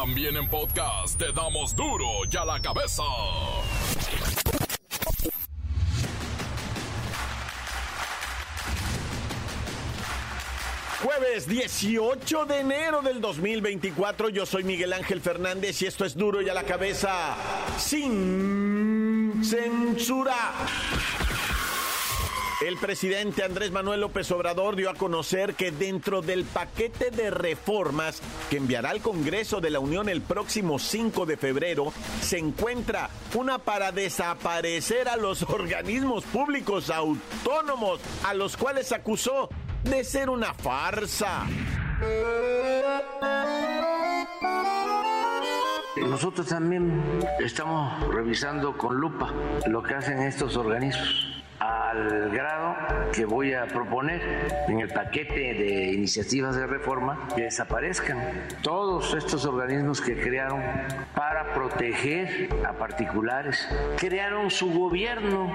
También en podcast te damos duro y a la cabeza. Jueves 18 de enero del 2024, yo soy Miguel Ángel Fernández y esto es duro y a la cabeza sin censura. El presidente Andrés Manuel López Obrador dio a conocer que dentro del paquete de reformas que enviará al Congreso de la Unión el próximo 5 de febrero se encuentra una para desaparecer a los organismos públicos autónomos a los cuales acusó de ser una farsa. Nosotros también estamos revisando con lupa lo que hacen estos organismos al grado que voy a proponer en el paquete de iniciativas de reforma que desaparezcan todos estos organismos que crearon para proteger a particulares. Crearon su gobierno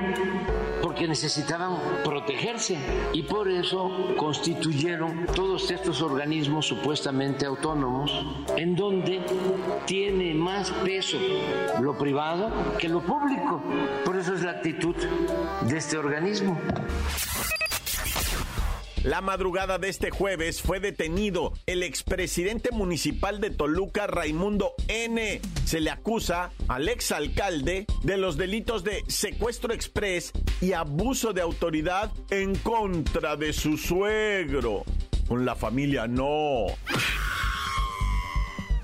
porque necesitaban protegerse y por eso constituyeron todos estos organismos supuestamente autónomos en donde tiene más peso lo privado que lo público. Por eso es la actitud de este organismo. La madrugada de este jueves fue detenido el expresidente municipal de Toluca, Raimundo N. Se le acusa al exalcalde de los delitos de secuestro express y abuso de autoridad en contra de su suegro. Con la familia no.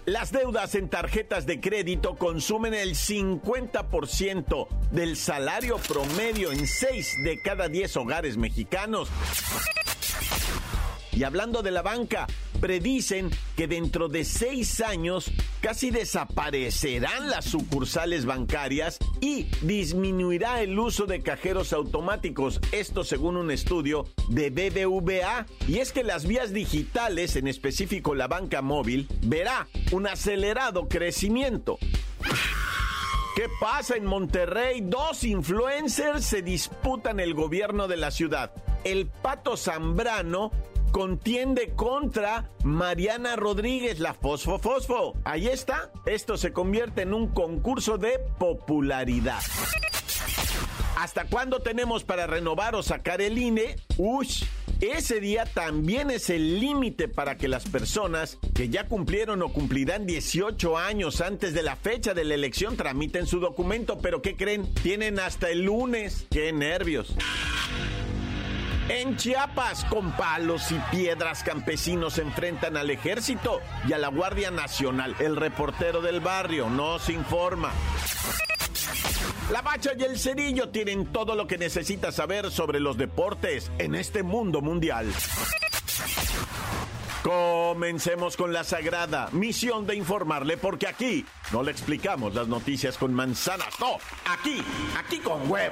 Las deudas en tarjetas de crédito consumen el 50% del salario promedio en 6 de cada 10 hogares mexicanos. Y hablando de la banca, predicen que dentro de seis años casi desaparecerán las sucursales bancarias y disminuirá el uso de cajeros automáticos. Esto según un estudio de BBVA. Y es que las vías digitales, en específico la banca móvil, verá un acelerado crecimiento. ¿Qué pasa en Monterrey? Dos influencers se disputan el gobierno de la ciudad. El Pato Zambrano contiende contra Mariana Rodríguez, la Fosfo Fosfo. Ahí está. Esto se convierte en un concurso de popularidad. ¿Hasta cuándo tenemos para renovar o sacar el INE? Ush. Ese día también es el límite para que las personas que ya cumplieron o cumplirán 18 años antes de la fecha de la elección tramiten su documento, pero ¿qué creen? Tienen hasta el lunes. ¡Qué nervios! En Chiapas, con palos y piedras, campesinos enfrentan al ejército y a la Guardia Nacional. El reportero del barrio nos informa. La Bacha y el Cerillo tienen todo lo que necesita saber sobre los deportes en este mundo mundial. Comencemos con la sagrada misión de informarle, porque aquí no le explicamos las noticias con manzanas, no, aquí, aquí con web.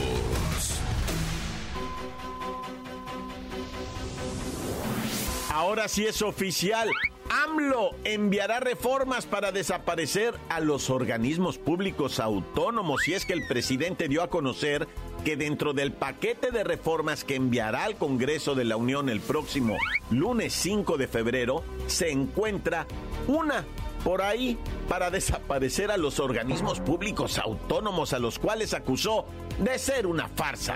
Ahora sí es oficial. AMLO enviará reformas para desaparecer a los organismos públicos autónomos y es que el presidente dio a conocer que dentro del paquete de reformas que enviará al Congreso de la Unión el próximo lunes 5 de febrero se encuentra una por ahí para desaparecer a los organismos públicos autónomos a los cuales acusó de ser una farsa.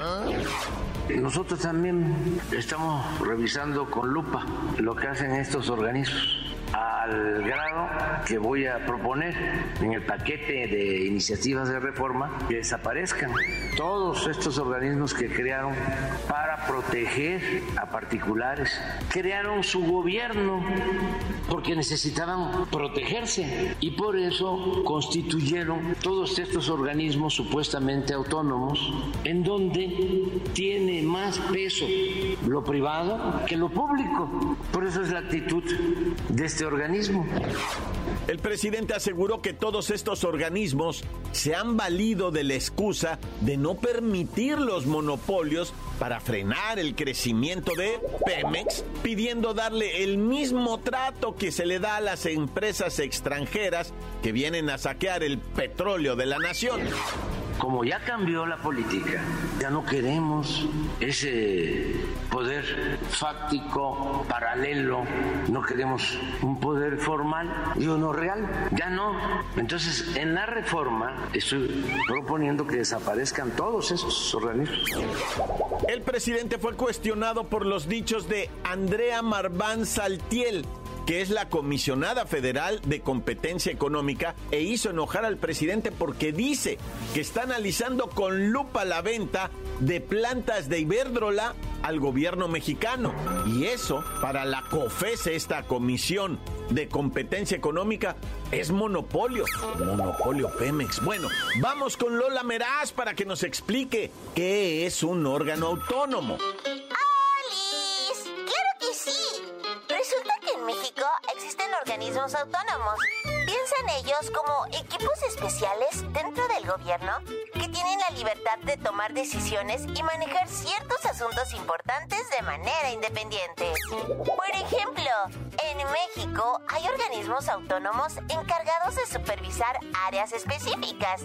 Nosotros también estamos revisando con lupa lo que hacen estos organismos al grado que voy a proponer en el paquete de iniciativas de reforma que desaparezcan todos estos organismos que crearon para proteger a particulares. Crearon su gobierno porque necesitaban protegerse y por eso constituyeron todos estos organismos supuestamente autónomos en donde tiene más peso lo privado que lo público. Por eso es la actitud de este organismo organismo. El presidente aseguró que todos estos organismos se han valido de la excusa de no permitir los monopolios para frenar el crecimiento de Pemex, pidiendo darle el mismo trato que se le da a las empresas extranjeras que vienen a saquear el petróleo de la nación como ya cambió la política, ya no queremos ese poder fáctico, paralelo, no queremos un poder formal y uno real, ya no. Entonces, en la reforma estoy proponiendo que desaparezcan todos esos organismos. El presidente fue cuestionado por los dichos de Andrea Marván Saltiel, que es la comisionada federal de competencia económica, e hizo enojar al presidente porque dice que está analizando con lupa la venta de plantas de Iberdrola al gobierno mexicano. Y eso, para la COFESE, esta comisión de competencia económica, es monopolio. Monopolio Pemex. Bueno, vamos con Lola Meraz para que nos explique qué es un órgano autónomo. Organismos autónomos. Piensa en ellos como equipos especiales dentro del gobierno que tienen la libertad de tomar decisiones y manejar ciertos asuntos importantes de manera independiente. Por ejemplo, en México hay organismos autónomos encargados de supervisar áreas específicas,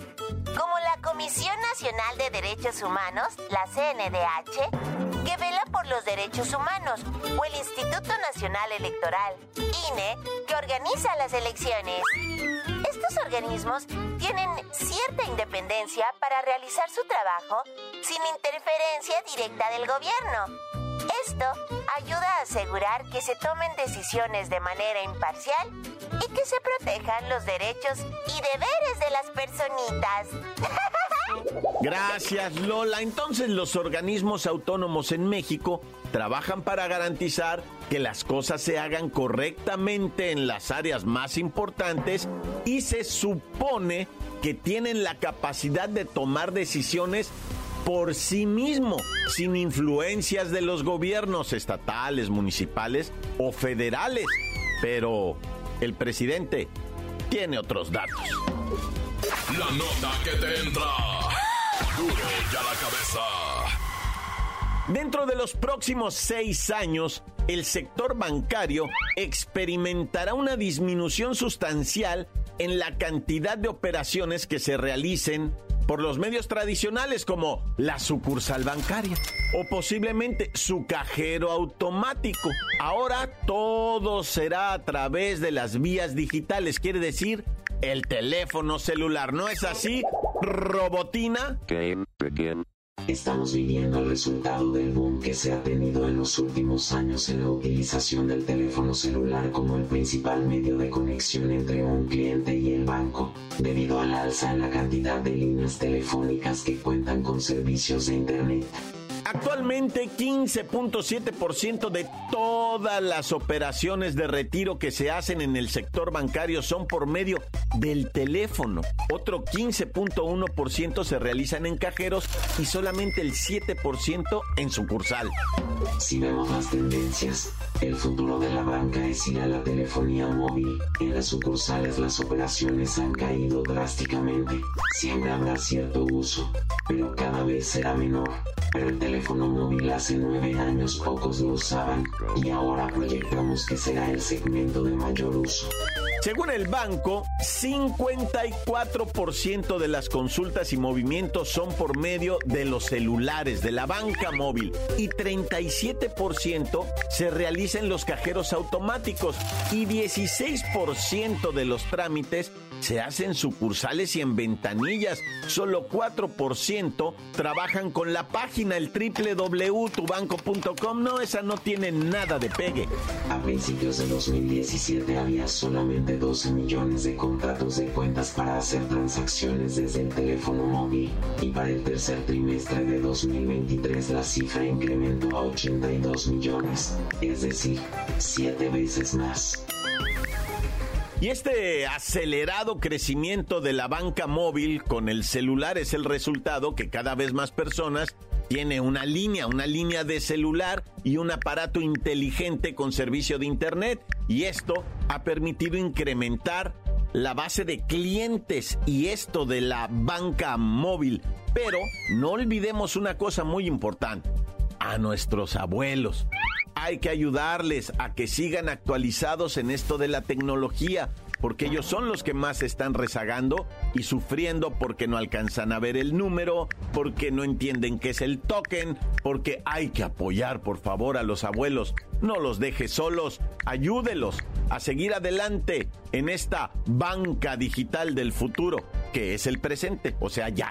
como la Comisión Nacional de Derechos Humanos, la CNDH, que vela por los derechos humanos, o el Instituto Nacional Electoral, INE, que organiza las elecciones. Estos organismos tienen cierta independencia para realizar su trabajo sin interferencia directa del gobierno. Esto ayuda a asegurar que se tomen decisiones de manera imparcial y que se protejan los derechos y deberes de las personitas. Gracias, Lola. Entonces los organismos autónomos en México trabajan para garantizar que las cosas se hagan correctamente en las áreas más importantes y se supone que tienen la capacidad de tomar decisiones por sí mismo, sin influencias de los gobiernos estatales, municipales o federales. Pero el presidente tiene otros datos. La nota que te entra. Duro ya la cabeza. Dentro de los próximos seis años, el sector bancario experimentará una disminución sustancial en la cantidad de operaciones que se realicen por los medios tradicionales como la sucursal bancaria o posiblemente su cajero automático. Ahora todo será a través de las vías digitales, quiere decir el teléfono celular. ¿No es así, Robotina? Estamos viviendo el resultado del boom que se ha tenido en los últimos años en la utilización del teléfono celular como el principal medio de conexión entre un cliente y el banco, debido al alza en la cantidad de líneas telefónicas que cuentan con servicios de Internet. Actualmente 15.7% de todas las operaciones de retiro que se hacen en el sector bancario son por medio del teléfono. Otro 15.1% se realizan en cajeros y solamente el 7% en sucursal. Si vemos las tendencias, el futuro de la banca es ir a la telefonía móvil. En las sucursales las operaciones han caído drásticamente. Siempre habrá cierto uso, pero cada vez será menor. El teléfono móvil hace nueve años pocos lo usaban y ahora proyectamos que será el segmento de mayor uso. Según el banco, 54% de las consultas y movimientos son por medio de los celulares de la banca móvil y 37% se realiza en los cajeros automáticos y 16% de los trámites se hacen sucursales y en ventanillas. Solo 4% trabajan con la página el www.tubanco.com. No, esa no tiene nada de pegue. A principios de 2017 había solamente 12 millones de contratos de cuentas para hacer transacciones desde el teléfono móvil y para el tercer trimestre de 2023 la cifra incrementó a 82 millones, es decir, 7 veces más. Y este acelerado crecimiento de la banca móvil con el celular es el resultado que cada vez más personas tiene una línea, una línea de celular y un aparato inteligente con servicio de internet. Y esto ha permitido incrementar la base de clientes y esto de la banca móvil. Pero no olvidemos una cosa muy importante, a nuestros abuelos. Hay que ayudarles a que sigan actualizados en esto de la tecnología, porque ellos son los que más están rezagando y sufriendo porque no alcanzan a ver el número, porque no entienden qué es el token, porque hay que apoyar por favor a los abuelos. No los deje solos, ayúdelos a seguir adelante en esta banca digital del futuro, que es el presente, o sea, ya.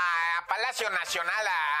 Palacio Nacional, a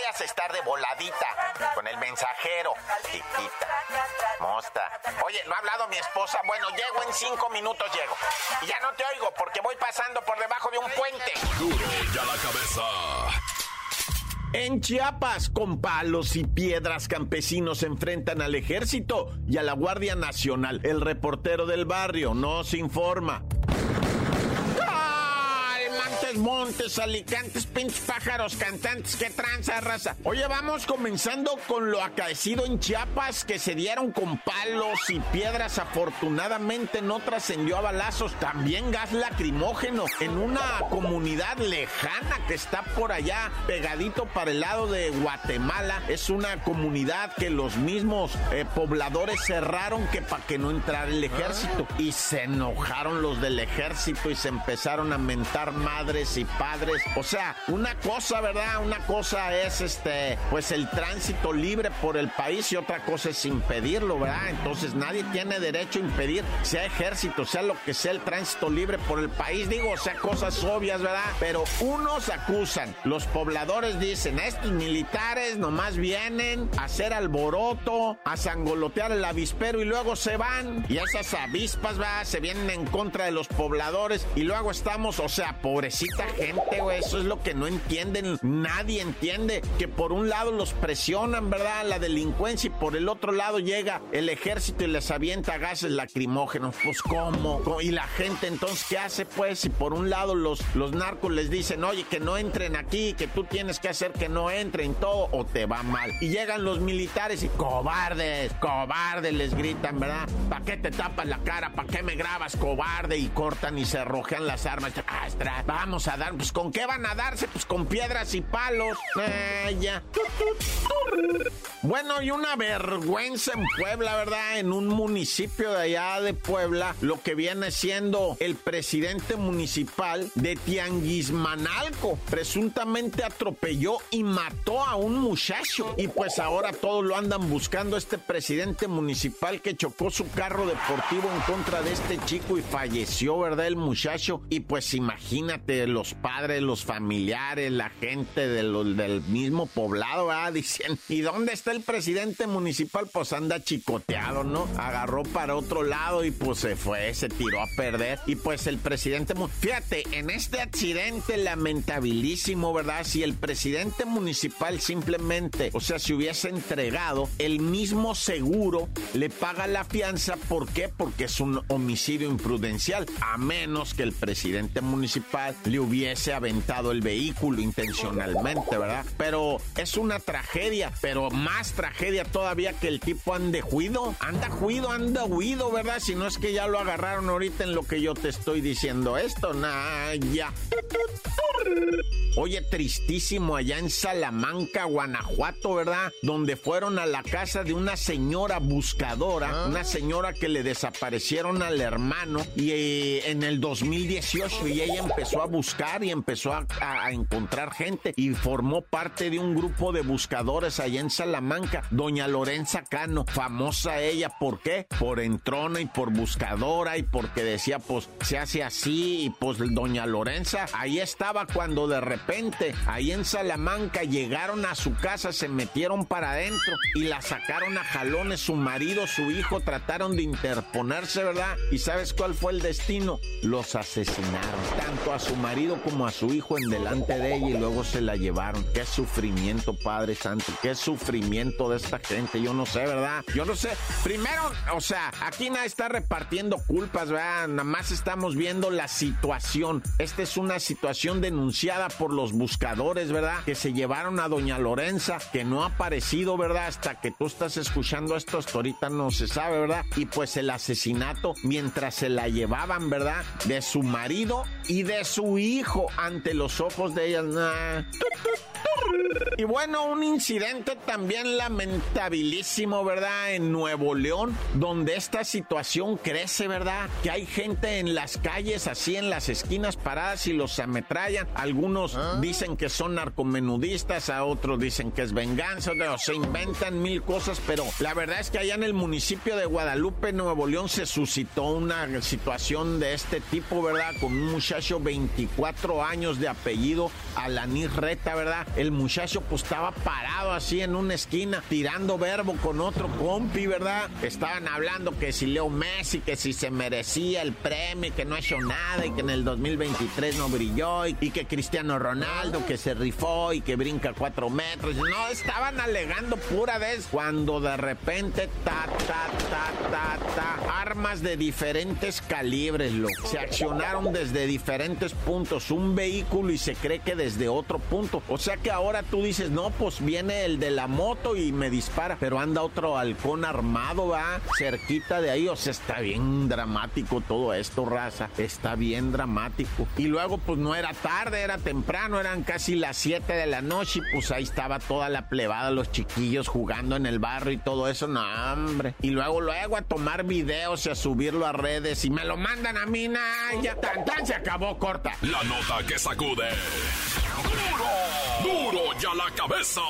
a estar de voladita con el mensajero, chiquita. Mosta. Oye, ¿no ha hablado mi esposa? Bueno, llego en cinco minutos, llego. Y ya no te oigo porque voy pasando por debajo de un puente. Duro y a la cabeza. En Chiapas, con palos y piedras, campesinos se enfrentan al ejército y a la Guardia Nacional. El reportero del barrio nos informa. ¡Ay, Montes, montes, alicantes, pinches pájaros, cantantes, qué tranza, raza. Oye, vamos comenzando con lo acaecido en Chiapas, que se dieron con palos y piedras. Afortunadamente no trascendió a balazos. También gas lacrimógeno en una comunidad lejana que está por allá, pegadito para el lado de Guatemala. Es una comunidad que los mismos eh, pobladores cerraron que para que no entrara el ejército. Y se enojaron los del ejército y se empezaron a mentar madres y padres. O sea, una cosa, ¿verdad? Una cosa es este, pues el tránsito libre por el país y otra cosa es impedirlo, ¿verdad? Entonces nadie tiene derecho a impedir, sea ejército, sea lo que sea el tránsito libre por el país, digo, o sea, cosas obvias, ¿verdad? Pero unos acusan, los pobladores dicen, estos militares nomás vienen a hacer alboroto, a sangolotear el avispero y luego se van. Y esas avispas, ¿verdad? Se vienen en contra de los pobladores y luego estamos, o sea, pobrecita gente, güey, eso es lo que no entienden, nadie entiende, que por un lado los presionan, ¿verdad? La delincuencia y por el otro lado llega el ejército y les avienta gases lacrimógenos, pues ¿cómo? Y la gente entonces, ¿qué hace pues? Si por un lado los, los narcos les dicen, oye, que no entren aquí, que tú tienes que hacer que no entren todo o te va mal. Y llegan los militares y cobardes, cobardes les gritan, ¿verdad? ¿Para qué te tapas la cara? ¿Para qué me grabas, cobarde? Y cortan y se rojean las armas. Ah, estra, a dar, pues ¿con qué van a darse? Pues con piedras y palos. Eh, ya. Bueno, y una vergüenza en Puebla, ¿verdad? En un municipio de allá de Puebla, lo que viene siendo el presidente municipal de Tianguismanalco, presuntamente atropelló y mató a un muchacho. Y pues ahora todos lo andan buscando este presidente municipal que chocó su carro deportivo en contra de este chico y falleció, ¿verdad? El muchacho. Y pues imagínate, los padres, los familiares, la gente de del mismo poblado, ¿verdad? Dicen, ¿y dónde está el presidente municipal? Pues anda chicoteado, ¿no? Agarró para otro lado y pues se fue, se tiró a perder. Y pues el presidente, fíjate, en este accidente lamentabilísimo, ¿verdad? Si el presidente municipal simplemente, o sea, si hubiese entregado, el mismo seguro le paga la fianza. ¿Por qué? Porque es un homicidio imprudencial. A menos que el presidente municipal le hubiese aventado el vehículo intencionalmente, ¿verdad? Pero es una tragedia, pero más tragedia todavía que el tipo ande juido. Anda juido, anda huido, ¿verdad? Si no es que ya lo agarraron ahorita en lo que yo te estoy diciendo esto, nah, ya. Oye, tristísimo allá en Salamanca, Guanajuato, ¿verdad? Donde fueron a la casa de una señora buscadora, una señora que le desaparecieron al hermano y eh, en el 2018 y ella empezó a buscar y empezó a, encontrar gente y formó parte de un grupo de buscadores allá en Salamanca, doña Lorenza Cano, famosa ella, ¿por qué? Por entrona y por buscadora y porque decía, pues se hace así y pues doña Lorenza ahí estaba cuando de repente ahí en Salamanca llegaron a su casa, se metieron para adentro y la sacaron a jalones su marido, su hijo, trataron de interponerse, ¿verdad? ¿Y sabes cuál fue el destino? Los asesinaron, tanto a su marido como a su hijo en delante de ella y luego se la llevaron. Qué sufrimiento, Padre Santo, qué sufrimiento de esta gente, yo no sé, ¿verdad? Yo no sé. Primero, o sea, aquí nadie está repartiendo culpas, ¿verdad? Nada más estamos viendo la situación. Esta es una situación denunciada por los buscadores, ¿verdad? Que se llevaron a doña Lorenza, que no ha aparecido, ¿verdad? Hasta que tú estás escuchando esto, hasta ahorita no se sabe, ¿verdad? Y pues el asesinato mientras se la llevaban, ¿verdad? De su marido y de su hijo ante los ojos de ella. Nah. Y bueno, un incidente también lamentabilísimo, ¿verdad? En Nuevo León, donde esta situación crece, ¿verdad? Que hay gente en las calles, así en las esquinas paradas y los ametrallan. Algunos dicen que son narcomenudistas, a otros dicen que es venganza, o se inventan mil cosas, pero la verdad es que allá en el municipio de Guadalupe, Nuevo León, se suscitó una situación de este tipo, ¿verdad? Con un muchacho 24 años de apellido, Alanis Reta, ¿verdad? El muchacho pues estaba parado así en una esquina, tirando verbo con otro compi, ¿verdad? Estaban hablando que si Leo Messi, que si se merecía el premio, que no ha hecho nada y que en el 2023 no brilló y, y que Cristiano Ronaldo que se rifó y que brinca cuatro metros. No, estaban alegando pura vez cuando de repente ta, ta, ta, ta, ta, armas de diferentes calibres, lo se accionaron desde diferentes puntos, un vehículo y se cree que desde otro punto. O sea que ahora tú dices, no, pues viene el de la moto y me dispara, pero anda otro halcón armado, va, cerquita de ahí, o sea, está bien dramático todo esto, raza, está bien dramático. Y luego, pues no era tarde, era temprano, eran casi las 7 de la noche y pues ahí estaba toda la plebada, los chiquillos jugando en el barrio y todo eso, no, hombre. Y luego, luego a tomar videos y a subirlo a redes y me lo mandan a mí, nah, ya tan se acabó corta. La nota que sacude. ¡Duro! ¡Duro ya la cabeza!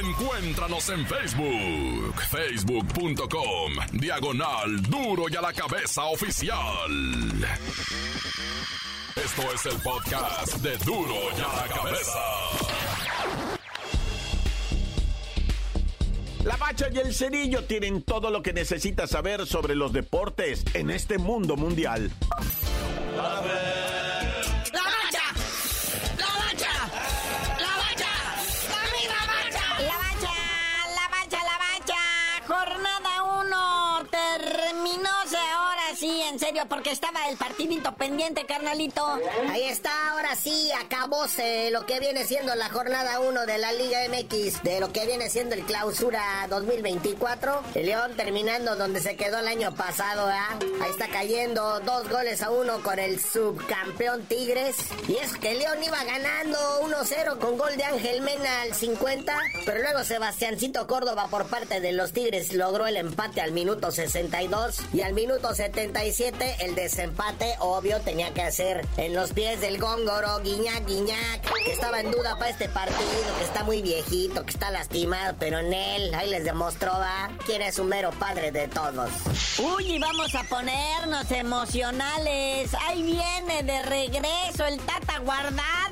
Encuéntranos en Facebook, facebook.com, diagonal Duro y a la cabeza oficial. Esto es el podcast de Duro y a la cabeza. La Bacha y el Cerillo tienen todo lo que necesitas saber sobre los deportes en este mundo mundial. Porque estaba el partidito pendiente, carnalito. Ahí está, ahora sí, acabóse lo que viene siendo la jornada 1 de la Liga MX, de lo que viene siendo el clausura 2024. El León terminando donde se quedó el año pasado, ¿ah? Ahí está cayendo dos goles a uno con el subcampeón Tigres. Y es que León iba ganando 1-0 con gol de Ángel Mena al 50, pero luego Sebastiancito Córdoba por parte de los Tigres logró el empate al minuto 62 y al minuto 77 el desempate obvio tenía que hacer en los pies del góngoro Guiñac Guiñac que estaba en duda para este partido, que está muy viejito, que está lastimado, pero en él ahí les demostró ¿va? quién es un mero padre de todos. Uy, y vamos a ponernos emocionales. Ahí viene de regreso el Tata era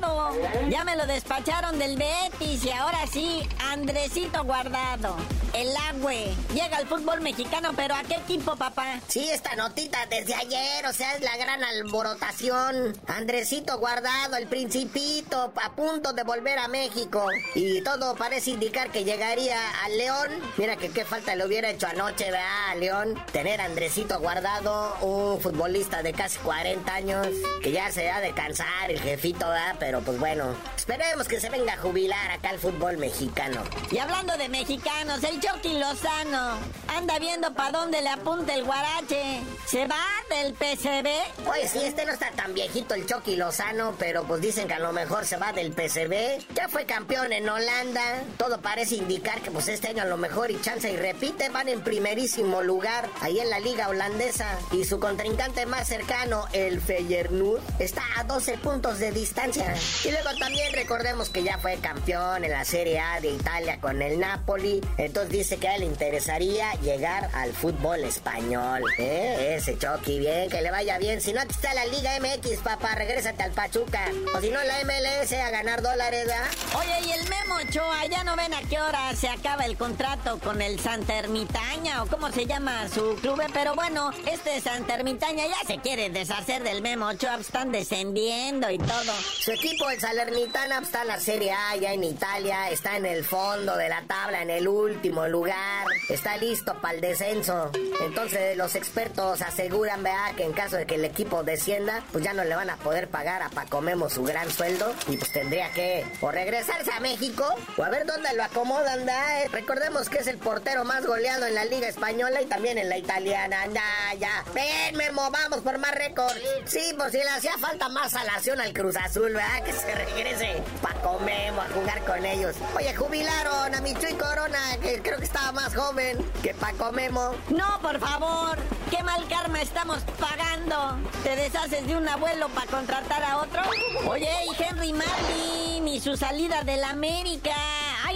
Ya me lo despacharon del Betis y ahora sí, Andresito guardado. El agüe. Llega al fútbol mexicano, pero ¿a qué equipo, papá? Sí, esta notita desde ayer, o sea, es la gran alborotación. Andresito guardado, el principito, a punto de volver a México. Y todo parece indicar que llegaría al León. Mira que qué falta le hubiera hecho anoche, ¿verdad, León? Tener a Andresito guardado, un futbolista de casi 40 años, que ya se ha de cansar el jefito, ¿verdad? Pues bueno, esperemos que se venga a jubilar acá al fútbol mexicano. Y hablando de mexicanos, el Chucky Lozano anda viendo para dónde le apunta el guarache. ¿Se va del PCB? Oye, sí, este no está tan viejito el Chucky Lozano, pero pues dicen que a lo mejor se va del PCB. Ya fue campeón en Holanda. Todo parece indicar que pues este año a lo mejor y chance y repite, van en primerísimo lugar ahí en la liga holandesa. Y su contrincante más cercano, el Feyenoord, está a 12 puntos de distancia. Y luego también recordemos que ya fue campeón en la Serie A de Italia con el Napoli. Entonces dice que a él le interesaría llegar al fútbol español. ¿Eh? Ese Chucky, bien, que le vaya bien. Si no, aquí está la Liga MX, papá, regrésate al Pachuca. O si no, la MLS a ganar dólares, ¿verdad? Oye, y el Memo Ochoa, ya no ven a qué hora se acaba el contrato con el Santa Ermitaña o cómo se llama su club. Pero bueno, este Santa Ermitaña ya se quiere deshacer del Memo Ochoa, están descendiendo y todo. Su equipo, el Salernitana, está en la Serie A ya en Italia, está en el fondo de la tabla, en el último lugar, está listo para el descenso. Entonces los expertos aseguran, vea, que en caso de que el equipo descienda, pues ya no le van a poder pagar a Paco Memo su gran sueldo y pues tendría que o regresarse a México o a ver dónde lo acomodan, ¿da? Eh, recordemos que es el portero más goleado en la Liga Española y también en la italiana. Ya, ya. Ven, Memo, vamos por más récords. Sí, pues si le hacía falta más salación al Cruz Azul, ¿verdad? Que se regrese Paco Memo a jugar con ellos. Oye, jubilaron a Michuy Corona, que creo que estaba más joven que Paco Memo. No, por favor. ¿Qué mal karma estamos pagando? ¿Te deshaces de un abuelo para contratar a otro? Oye, y Henry Martin y su salida del América.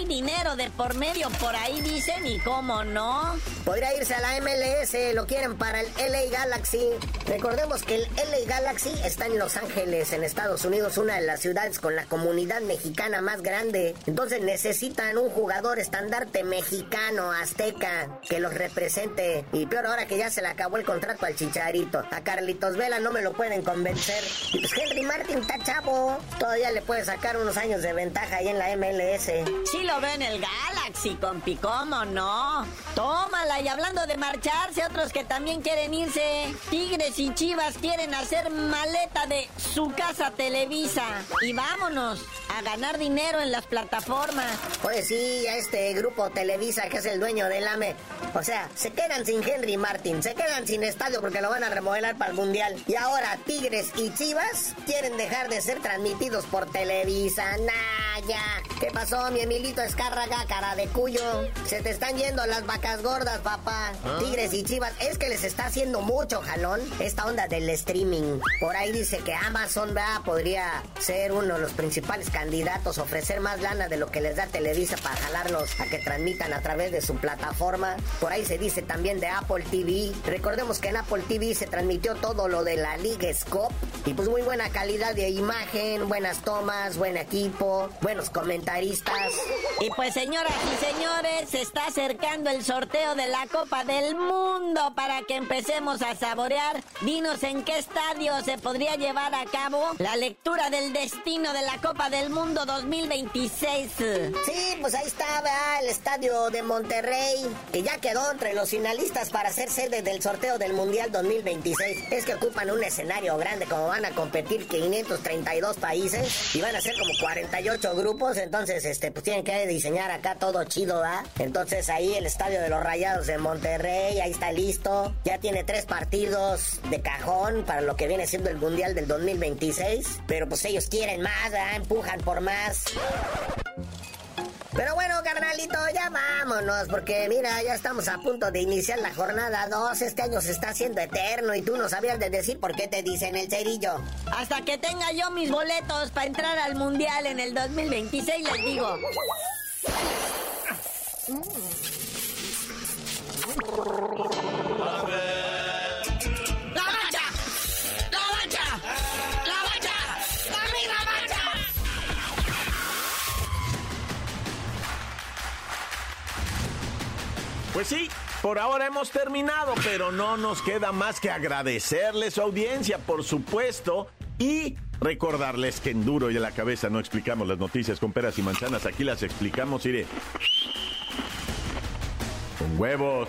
Hay dinero de por medio por ahí, dicen, y cómo no. Podría irse a la MLS, lo quieren para el LA Galaxy. Recordemos que el LA Galaxy está en Los Ángeles, en Estados Unidos, una de las ciudades con la comunidad mexicana más grande. Entonces necesitan un jugador estandarte mexicano, azteca, que los represente. Y peor ahora que ya se le acabó el contrato al Chicharito. A Carlitos Vela no me lo pueden convencer. Y pues Henry Martin está chavo. Todavía le puede sacar unos años de ventaja ahí en la MLS. Sí lo ve en el Galaxy, compi, ¿cómo no? Tómala, y hablando de marcharse, otros que también quieren irse. Tigres y Chivas quieren hacer maleta de su casa Televisa. Y vámonos a ganar dinero en las plataformas. Pues sí, a este grupo Televisa que es el dueño del AME. O sea, se quedan sin Henry Martin, se quedan sin estadio porque lo van a remodelar para el Mundial. Y ahora Tigres y Chivas quieren dejar de ser transmitidos por Televisa. Nah, ya. ¿Qué pasó, mi Emilito Escárraga, cara de cuyo? Se te están yendo las vacas gordas, papá. Tigres y Chivas, es que les está haciendo mucho jalón esta onda del streaming. Por ahí dice que Amazon ¿verdad? podría ser uno de los principales candidatos, ofrecer más lana de lo que les da Televisa para jalarlos a que transmitan a través de su plataforma. Por ahí se dice también de Apple TV. Recordemos que en Apple TV se transmitió todo lo de la Liga Scope y pues muy buena calidad de imagen, buenas tomas, buen equipo, buenos comentaristas. Y pues señoras y señores, se está acercando el sorteo de la Copa del Mundo para que empecemos a saborear. Dinos en qué estadio se podría llevar a cabo la lectura del destino de la Copa del Mundo 2026. Sí, pues ahí estaba el estadio de Monterrey, que ya quedó entre los finalistas para ser sede del sorteo del Mundial 2026. Es que ocupan un escenario grande, como van a competir 532 países y van a ser como 48 grupos, entonces este pues tienen que diseñar acá todo chido, ¿va? Entonces ahí el estadio de los Rayados de Monterrey, ahí está listo. Ya tiene tres partidos de cajón para lo que viene siendo el Mundial del 2026, pero pues ellos quieren más. Empujan por más. Pero bueno, carnalito, ya vámonos, porque mira, ya estamos a punto de iniciar la jornada 2. Este año se está haciendo eterno y tú no sabías de decir por qué te dicen el cerillo. Hasta que tenga yo mis boletos para entrar al Mundial en el 2026, les digo. Pues sí, por ahora hemos terminado, pero no nos queda más que agradecerle su audiencia, por supuesto, y recordarles que en Duro y en la Cabeza no explicamos las noticias con peras y manzanas, aquí las explicamos, iré. Con huevos.